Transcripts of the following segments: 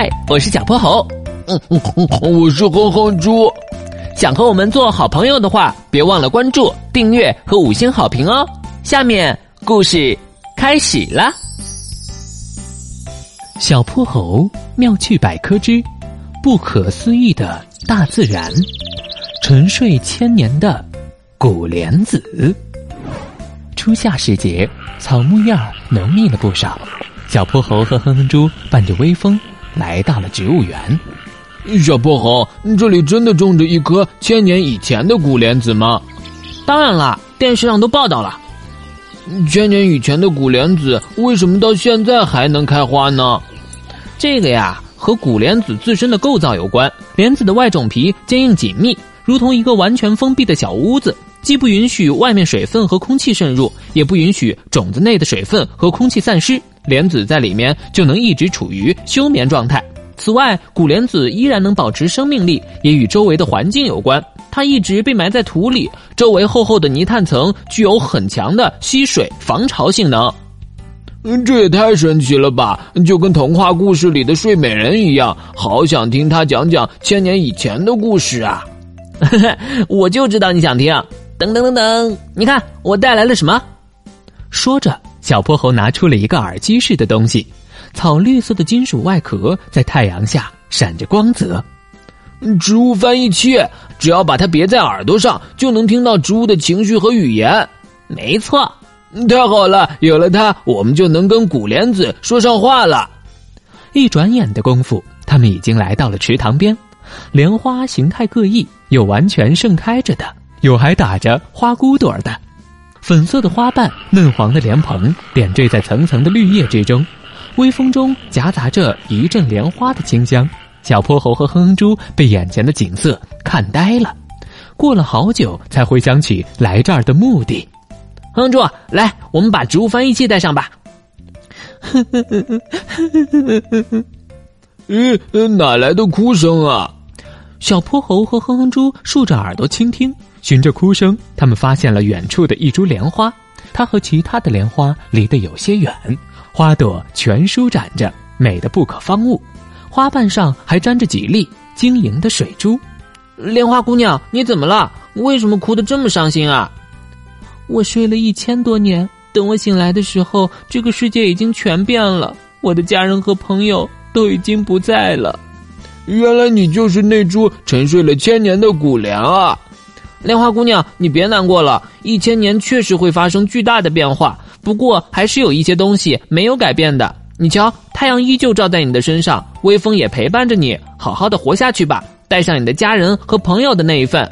嗨，我是小泼猴。嗯嗯嗯，我是哼哼猪。想和我们做好朋友的话，别忘了关注、订阅和五星好评哦。下面故事开始了。小泼猴妙趣百科之不可思议的大自然，沉睡千年的古莲子。初夏时节，草木叶儿浓密了不少。小泼猴和哼哼猪伴着微风来到了植物园。小泼猴，这里真的种着一棵千年以前的古莲子吗？当然啦，电视上都报道了。千年以前的古莲子为什么到现在还能开花呢？这个呀，和古莲子自身的构造有关。莲子的外种皮坚硬紧密，如同一个完全封闭的小屋子，既不允许外面水分和空气渗入，也不允许种子内的水分和空气散失。莲子在里面就能一直处于休眠状态。此外，古莲子依然能保持生命力，也与周围的环境有关。它一直被埋在土里，周围厚厚的泥炭层具有很强的吸水防潮性能。嗯，这也太神奇了吧！就跟童话故事里的睡美人一样，好想听他讲讲千年以前的故事啊！我就知道你想听。等等等等，你看我带来了什么？说着。小泼猴拿出了一个耳机似的东西，草绿色的金属外壳在太阳下闪着光泽。植物翻译器，只要把它别在耳朵上，就能听到植物的情绪和语言。没错，太好了，有了它，我们就能跟古莲子说上话了。一转眼的功夫，他们已经来到了池塘边。莲花形态各异，有完全盛开着的，有还打着花骨朵的。粉色的花瓣，嫩黄的莲蓬点缀在层层的绿叶之中，微风中夹杂着一阵莲花的清香。小泼猴和哼哼猪被眼前的景色看呆了，过了好久才回想起来这儿的目的。哼哼猪，来，我们把植物翻译器带上吧。嗯，哪来的哭声啊？小泼猴和哼哼猪竖着耳朵倾听。循着哭声，他们发现了远处的一株莲花。它和其他的莲花离得有些远，花朵全舒展着，美得不可方物。花瓣上还沾着几粒晶莹的水珠。莲花姑娘，你怎么了？为什么哭得这么伤心啊？我睡了一千多年，等我醒来的时候，这个世界已经全变了，我的家人和朋友都已经不在了。原来你就是那株沉睡了千年的古莲啊！莲花姑娘，你别难过了。一千年确实会发生巨大的变化，不过还是有一些东西没有改变的。你瞧，太阳依旧照在你的身上，微风也陪伴着你，好好的活下去吧。带上你的家人和朋友的那一份。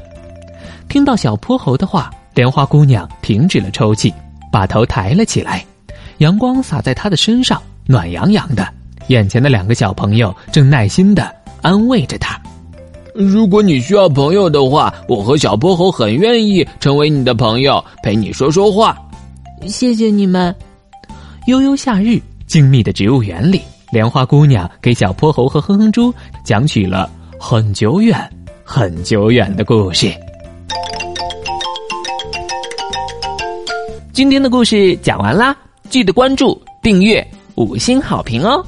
听到小泼猴的话，莲花姑娘停止了抽泣，把头抬了起来。阳光洒在她的身上，暖洋洋的。眼前的两个小朋友正耐心的安慰着她。如果你需要朋友的话，我和小泼猴很愿意成为你的朋友，陪你说说话。谢谢你们。悠悠夏日，静谧的植物园里，莲花姑娘给小泼猴和哼哼猪讲起了很久远、很久远的故事。今天的故事讲完啦，记得关注、订阅、五星好评哦。